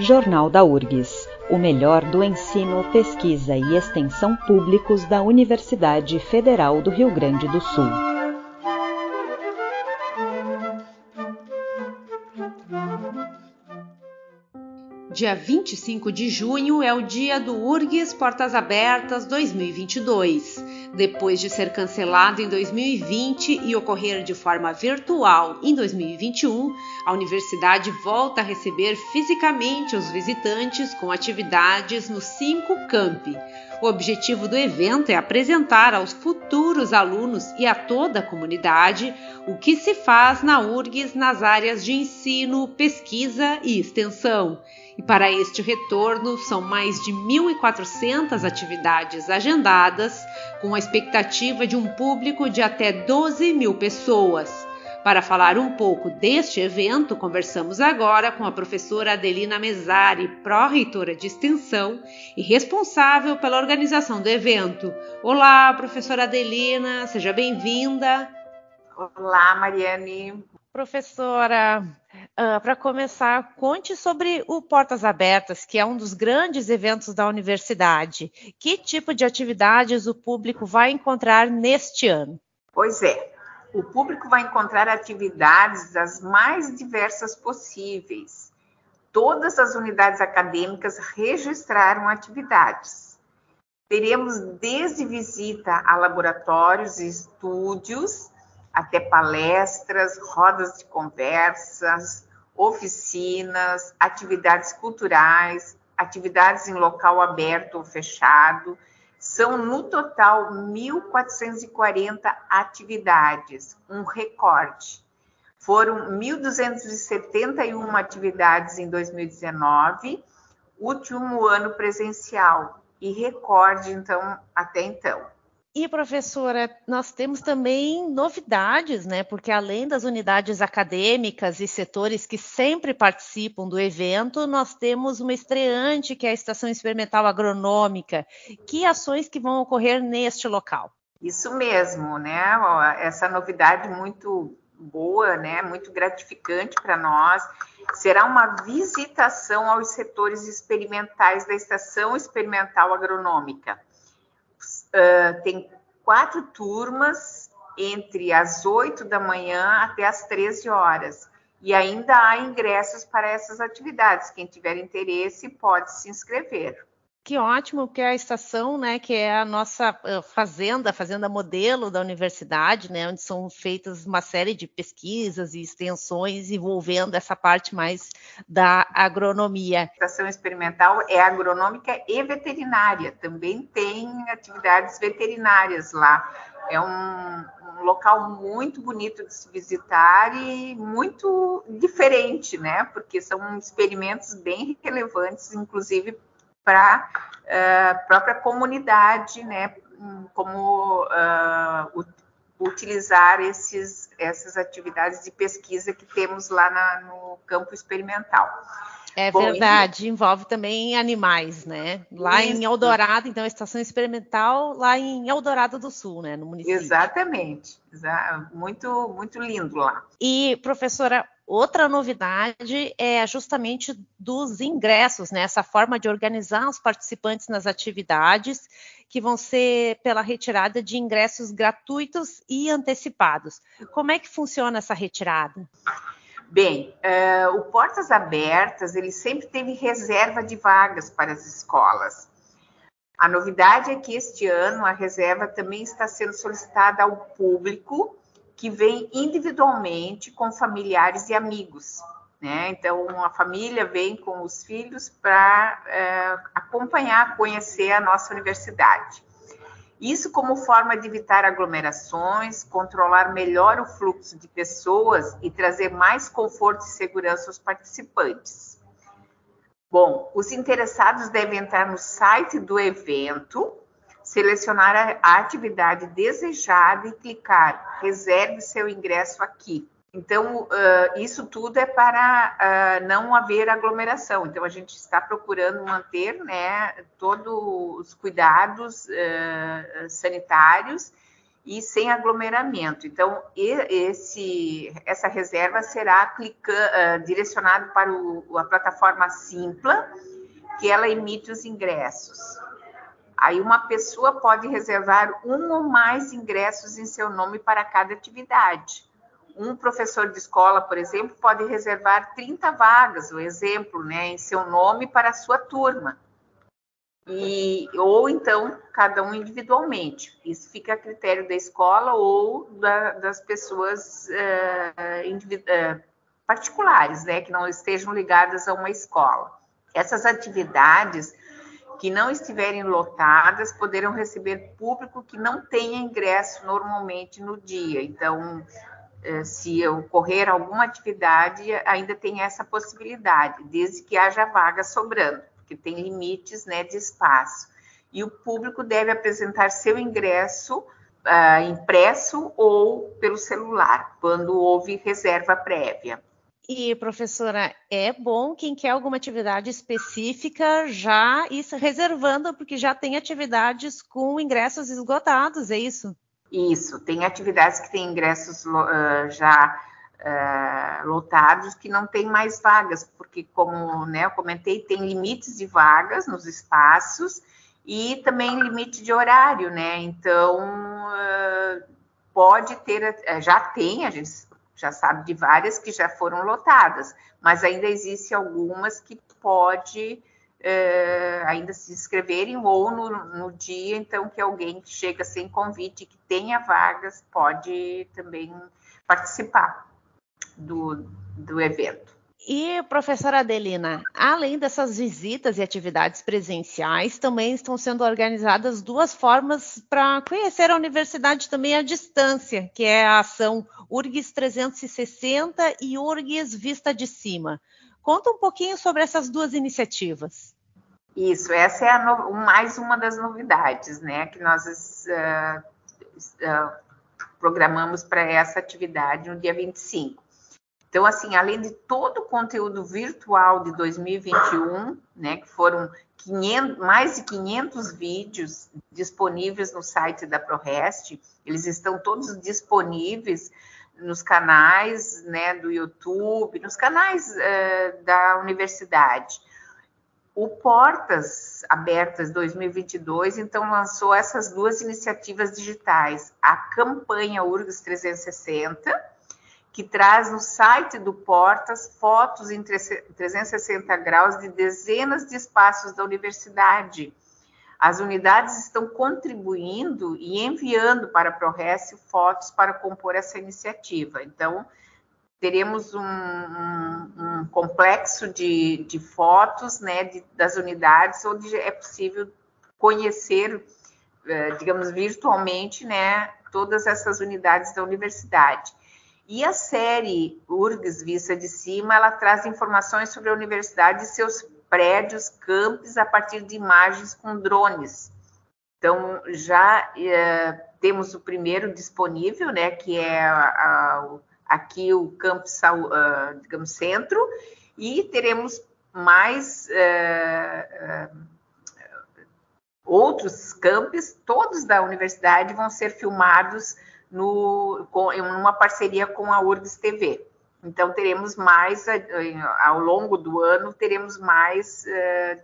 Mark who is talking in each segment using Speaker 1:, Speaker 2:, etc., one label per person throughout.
Speaker 1: Jornal da URGS, o melhor do ensino, pesquisa e extensão públicos da Universidade Federal do Rio Grande do Sul.
Speaker 2: Dia 25 de junho é o dia do URGS Portas Abertas 2022. Depois de ser cancelado em 2020 e ocorrer de forma virtual em 2021, a universidade volta a receber fisicamente os visitantes com atividades nos cinco campi. O objetivo do evento é apresentar aos futuros alunos e a toda a comunidade o que se faz na URGS nas áreas de ensino, pesquisa e extensão. E para este retorno, são mais de 1.400 atividades agendadas, com a expectativa de um público de até 12 mil pessoas. Para falar um pouco deste evento, conversamos agora com a professora Adelina Mesari, pró-reitora de extensão e responsável pela organização do evento. Olá, professora Adelina, seja bem-vinda.
Speaker 3: Olá, Mariane.
Speaker 2: Professora, uh, para começar, conte sobre o Portas Abertas, que é um dos grandes eventos da universidade. Que tipo de atividades o público vai encontrar neste ano?
Speaker 3: Pois é, o público vai encontrar atividades das mais diversas possíveis. Todas as unidades acadêmicas registraram atividades. Teremos desde visita a laboratórios e estúdios, até palestras, rodas de conversas, oficinas, atividades culturais, atividades em local aberto ou fechado. São, no total, 1.440 atividades, um recorde. Foram 1.271 atividades em 2019, último ano presencial, e recorde, então, até então.
Speaker 2: E, professora, nós temos também novidades, né? Porque além das unidades acadêmicas e setores que sempre participam do evento, nós temos uma estreante, que é a Estação Experimental Agronômica. Que ações que vão ocorrer neste local?
Speaker 3: Isso mesmo, né? Essa novidade muito boa, né? Muito gratificante para nós. Será uma visitação aos setores experimentais da Estação Experimental Agronômica uh, tem quatro turmas entre as 8 da manhã até as 13 horas. E ainda há ingressos para essas atividades. Quem tiver interesse pode se inscrever.
Speaker 2: Que ótimo, que é a estação, né, que é a nossa fazenda, fazenda modelo da universidade, né, onde são feitas uma série de pesquisas e extensões envolvendo essa parte mais da agronomia.
Speaker 3: A estação experimental é agronômica e veterinária, também tem atividades veterinárias lá. É um, um local muito bonito de se visitar e muito diferente, né, porque são experimentos bem relevantes, inclusive para a uh, própria comunidade, né, como uh, utilizar esses, essas atividades de pesquisa que temos lá na, no campo experimental.
Speaker 2: É Bom, verdade, e... envolve também animais, né? Lá Isso. em Eldorado, então, a estação experimental lá em Eldorado do Sul, né, no município.
Speaker 3: Exatamente, muito, muito lindo lá.
Speaker 2: E, professora, Outra novidade é justamente dos ingressos, né? Essa forma de organizar os participantes nas atividades, que vão ser pela retirada de ingressos gratuitos e antecipados. Como é que funciona essa retirada?
Speaker 3: Bem, uh, o Portas Abertas ele sempre teve reserva de vagas para as escolas. A novidade é que este ano a reserva também está sendo solicitada ao público que vem individualmente com familiares e amigos. Né? Então, a família vem com os filhos para é, acompanhar, conhecer a nossa universidade. Isso como forma de evitar aglomerações, controlar melhor o fluxo de pessoas e trazer mais conforto e segurança aos participantes. Bom, os interessados devem entrar no site do evento selecionar a atividade desejada e clicar reserve seu ingresso aqui. Então, uh, isso tudo é para uh, não haver aglomeração. Então, a gente está procurando manter né, todos os cuidados uh, sanitários e sem aglomeramento. Então, esse, essa reserva será aplica, uh, direcionada para o, a plataforma Simpla, que ela emite os ingressos. Aí uma pessoa pode reservar um ou mais ingressos em seu nome para cada atividade. Um professor de escola, por exemplo, pode reservar 30 vagas, o exemplo, né, em seu nome para a sua turma e, ou então cada um individualmente. Isso fica a critério da escola ou da, das pessoas uh, uh, particulares, né, que não estejam ligadas a uma escola. Essas atividades que não estiverem lotadas poderão receber público que não tenha ingresso normalmente no dia. Então, se ocorrer alguma atividade, ainda tem essa possibilidade, desde que haja vaga sobrando porque tem limites né, de espaço. E o público deve apresentar seu ingresso uh, impresso ou pelo celular, quando houve reserva prévia.
Speaker 2: E, professora, é bom quem quer alguma atividade específica já ir reservando, porque já tem atividades com ingressos esgotados, é isso?
Speaker 3: Isso, tem atividades que têm ingressos uh, já uh, lotados que não tem mais vagas, porque, como né, eu comentei, tem limites de vagas nos espaços e também limite de horário, né? Então, uh, pode ter, uh, já tem, a gente já sabe de várias que já foram lotadas, mas ainda existe algumas que pode uh, ainda se inscreverem ou no, no, dia, então, que alguém que chega sem convite, que tenha vagas, pode também participar do, do evento.
Speaker 2: E, professora Adelina, além dessas visitas e atividades presenciais, também estão sendo organizadas duas formas para conhecer a universidade também à distância, que é a ação URGS 360 e URGS Vista de Cima. Conta um pouquinho sobre essas duas iniciativas.
Speaker 3: Isso, essa é no, mais uma das novidades, né, que nós uh, uh, programamos para essa atividade no dia 25. Então, assim, além de todo o conteúdo virtual de 2021, né, que foram 500, mais de 500 vídeos disponíveis no site da ProRest, eles estão todos disponíveis nos canais né, do YouTube, nos canais uh, da universidade. O Portas Abertas 2022, então, lançou essas duas iniciativas digitais, a campanha URGS 360, que traz no site do Portas fotos em 360 graus de dezenas de espaços da universidade. As unidades estão contribuindo e enviando para a ProRes fotos para compor essa iniciativa. Então, teremos um, um, um complexo de, de fotos né, de, das unidades, onde é possível conhecer, eh, digamos, virtualmente, né, todas essas unidades da universidade. E a série URGS Vista de Cima, ela traz informações sobre a universidade e seus prédios, campos, a partir de imagens com drones. Então, já é, temos o primeiro disponível, né, que é a, a, aqui o campus, uh, digamos, centro, e teremos mais uh, uh, outros campos, todos da universidade vão ser filmados no, com, em uma parceria com a URGS TV. Então, teremos mais, ao longo do ano, teremos mais uh,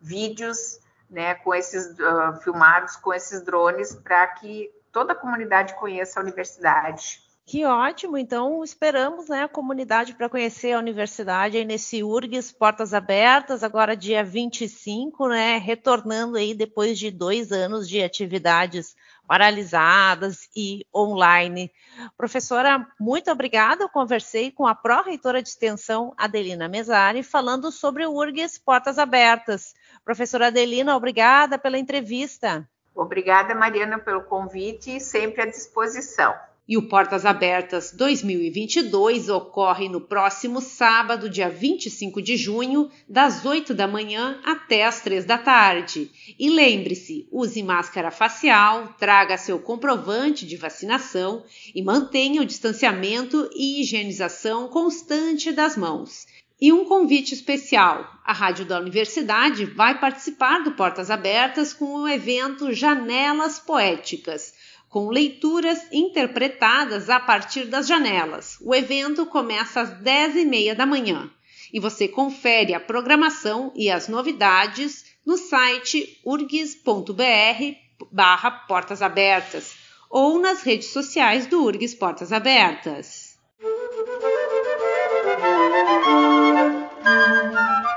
Speaker 3: vídeos né, com esses, uh, filmados com esses drones para que toda a comunidade conheça a universidade.
Speaker 2: Que ótimo! Então, esperamos né, a comunidade para conhecer a universidade aí nesse URGS Portas Abertas, agora dia 25, né, retornando aí depois de dois anos de atividades paralisadas e online. Professora, muito obrigada. Eu conversei com a pró-reitora de extensão, Adelina Mesari, falando sobre o URGS Portas Abertas. Professora Adelina, obrigada pela entrevista.
Speaker 3: Obrigada, Mariana, pelo convite e sempre à disposição.
Speaker 2: E o Portas Abertas 2022 ocorre no próximo sábado, dia 25 de junho, das 8 da manhã até as 3 da tarde. E lembre-se, use máscara facial, traga seu comprovante de vacinação e mantenha o distanciamento e higienização constante das mãos. E um convite especial: a Rádio da Universidade vai participar do Portas Abertas com o evento Janelas Poéticas
Speaker 4: com leituras interpretadas a partir das janelas. O evento começa às 10h30 da manhã e você confere a programação e as novidades no site urgs.br barra Portas Abertas ou nas redes sociais do URGS Portas Abertas.